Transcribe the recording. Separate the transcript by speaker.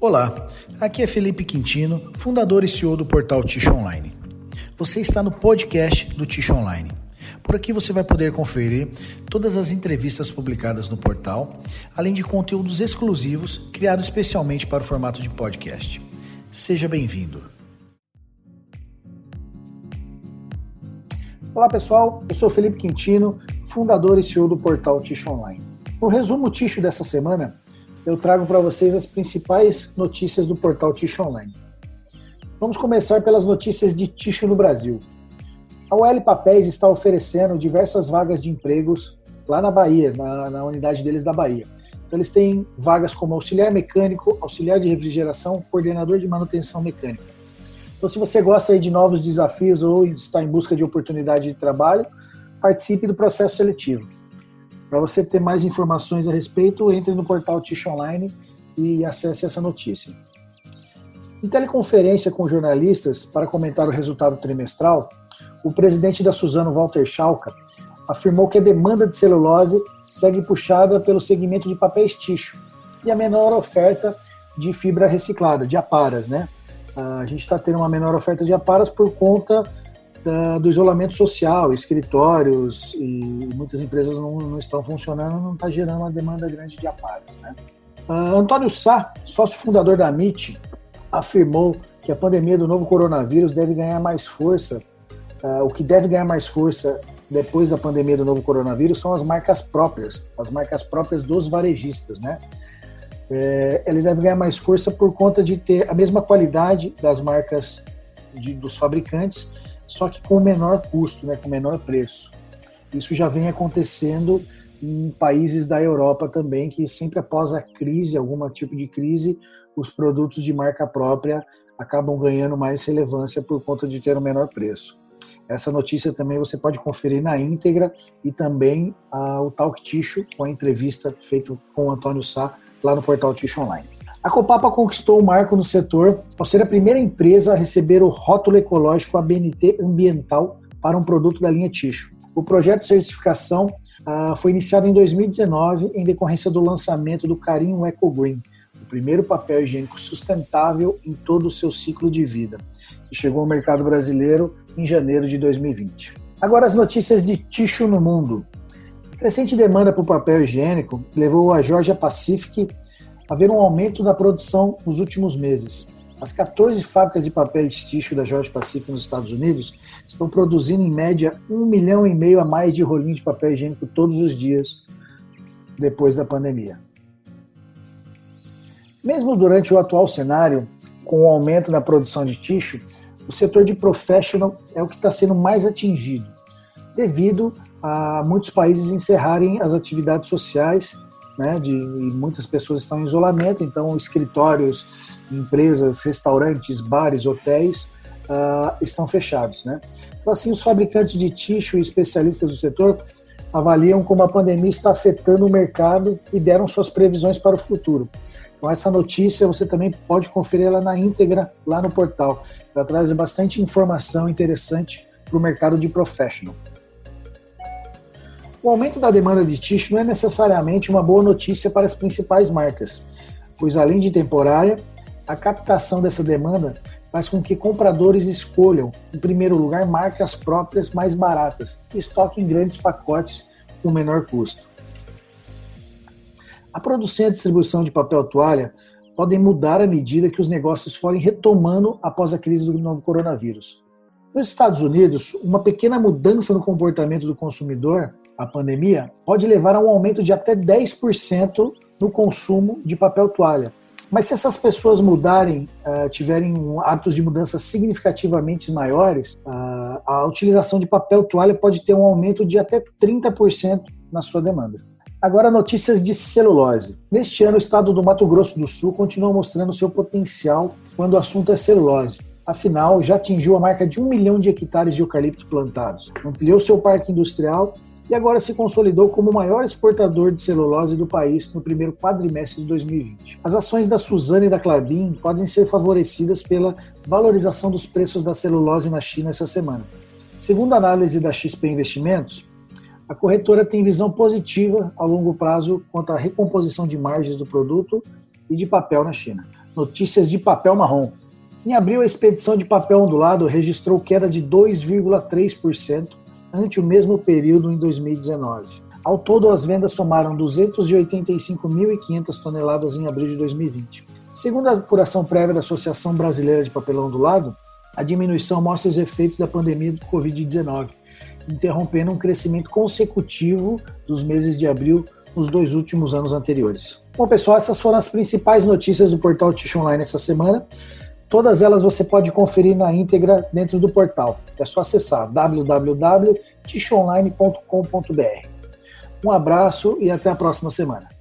Speaker 1: Olá, aqui é Felipe Quintino, fundador e CEO do portal Ticho Online. Você está no podcast do Ticho Online. Por aqui você vai poder conferir todas as entrevistas publicadas no portal, além de conteúdos exclusivos criados especialmente para o formato de podcast. Seja bem-vindo.
Speaker 2: Olá pessoal, eu sou Felipe Quintino, fundador e CEO do portal Ticho Online. No resumo Ticho dessa semana, eu trago para vocês as principais notícias do portal Ticho Online. Vamos começar pelas notícias de Ticho no Brasil. A UL Papéis está oferecendo diversas vagas de empregos lá na Bahia, na, na unidade deles da Bahia. Então, eles têm vagas como auxiliar mecânico, auxiliar de refrigeração, coordenador de manutenção mecânica. Então, se você gosta de novos desafios ou está em busca de oportunidade de trabalho, participe do processo seletivo. Para você ter mais informações a respeito, entre no portal Tish Online e acesse essa notícia. Em teleconferência com jornalistas para comentar o resultado trimestral, o presidente da Suzano, Walter Schalka, afirmou que a demanda de celulose segue puxada pelo segmento de papéis ticho e a menor oferta de fibra reciclada, de aparas, né? A gente está tendo uma menor oferta de aparas por conta da, do isolamento social, escritórios e muitas empresas não, não estão funcionando, não está gerando uma demanda grande de aparelhos. Né? Uh, Antônio Sá, sócio fundador da MIT, afirmou que a pandemia do novo coronavírus deve ganhar mais força. Uh, o que deve ganhar mais força depois da pandemia do novo coronavírus são as marcas próprias, as marcas próprias dos varejistas, né? É, ele deve ganhar mais força por conta de ter a mesma qualidade das marcas de, dos fabricantes só que com menor custo, né, com menor preço. Isso já vem acontecendo em países da Europa também, que sempre após a crise, algum tipo de crise, os produtos de marca própria acabam ganhando mais relevância por conta de ter um menor preço. Essa notícia também você pode conferir na íntegra e também ah, o Talk Ticho, com a entrevista feita com o Antônio Sá lá no portal Ticho Online. A Copapa conquistou o marco no setor ao ser a primeira empresa a receber o rótulo ecológico ABNT ambiental para um produto da linha Ticho. O projeto de certificação uh, foi iniciado em 2019 em decorrência do lançamento do Carinho Eco Green, o primeiro papel higiênico sustentável em todo o seu ciclo de vida, que chegou ao mercado brasileiro em janeiro de 2020. Agora as notícias de Ticho no mundo. crescente demanda por papel higiênico levou a Georgia Pacific haver um aumento da produção nos últimos meses. As 14 fábricas de papel de ticho da Georgia Pacific nos Estados Unidos estão produzindo em média um milhão e meio a mais de rolinho de papel higiênico todos os dias depois da pandemia. Mesmo durante o atual cenário, com o aumento na produção de ticho, o setor de professional é o que está sendo mais atingido, devido a muitos países encerrarem as atividades sociais né, de muitas pessoas estão em isolamento, então escritórios, empresas, restaurantes, bares, hotéis uh, estão fechados, né? Então assim, os fabricantes de ticho e especialistas do setor avaliam como a pandemia está afetando o mercado e deram suas previsões para o futuro. Então essa notícia você também pode conferir ela na íntegra lá no portal. Ela traz bastante informação interessante para o mercado de professional. O aumento da demanda de tixo não é necessariamente uma boa notícia para as principais marcas, pois além de temporária, a captação dessa demanda faz com que compradores escolham, em primeiro lugar, marcas próprias mais baratas e estoquem grandes pacotes com menor custo. A produção e a distribuição de papel toalha podem mudar à medida que os negócios forem retomando após a crise do novo coronavírus. Nos Estados Unidos, uma pequena mudança no comportamento do consumidor a pandemia, pode levar a um aumento de até 10% no consumo de papel toalha. Mas se essas pessoas mudarem, uh, tiverem hábitos de mudança significativamente maiores, uh, a utilização de papel toalha pode ter um aumento de até 30% na sua demanda. Agora, notícias de celulose. Neste ano, o estado do Mato Grosso do Sul continua mostrando seu potencial quando o assunto é celulose. Afinal, já atingiu a marca de um milhão de hectares de eucalipto plantados, ampliou seu parque industrial e agora se consolidou como o maior exportador de celulose do país no primeiro quadrimestre de 2020. As ações da Suzano e da Clabin podem ser favorecidas pela valorização dos preços da celulose na China essa semana. Segundo a análise da XP Investimentos, a corretora tem visão positiva a longo prazo quanto à recomposição de margens do produto e de papel na China. Notícias de papel marrom. Em abril, a expedição de papel ondulado registrou queda de 2,3% ante o mesmo período em 2019. Ao todo, as vendas somaram 285.500 toneladas em abril de 2020. Segundo a apuração prévia da Associação Brasileira de Papelão Ondulado, a diminuição mostra os efeitos da pandemia do Covid-19, interrompendo um crescimento consecutivo dos meses de abril nos dois últimos anos anteriores. Bom, pessoal, essas foram as principais notícias do portal Tish Online essa semana. Todas elas você pode conferir na íntegra dentro do portal. É só acessar www.tishonline.com.br. Um abraço e até a próxima semana.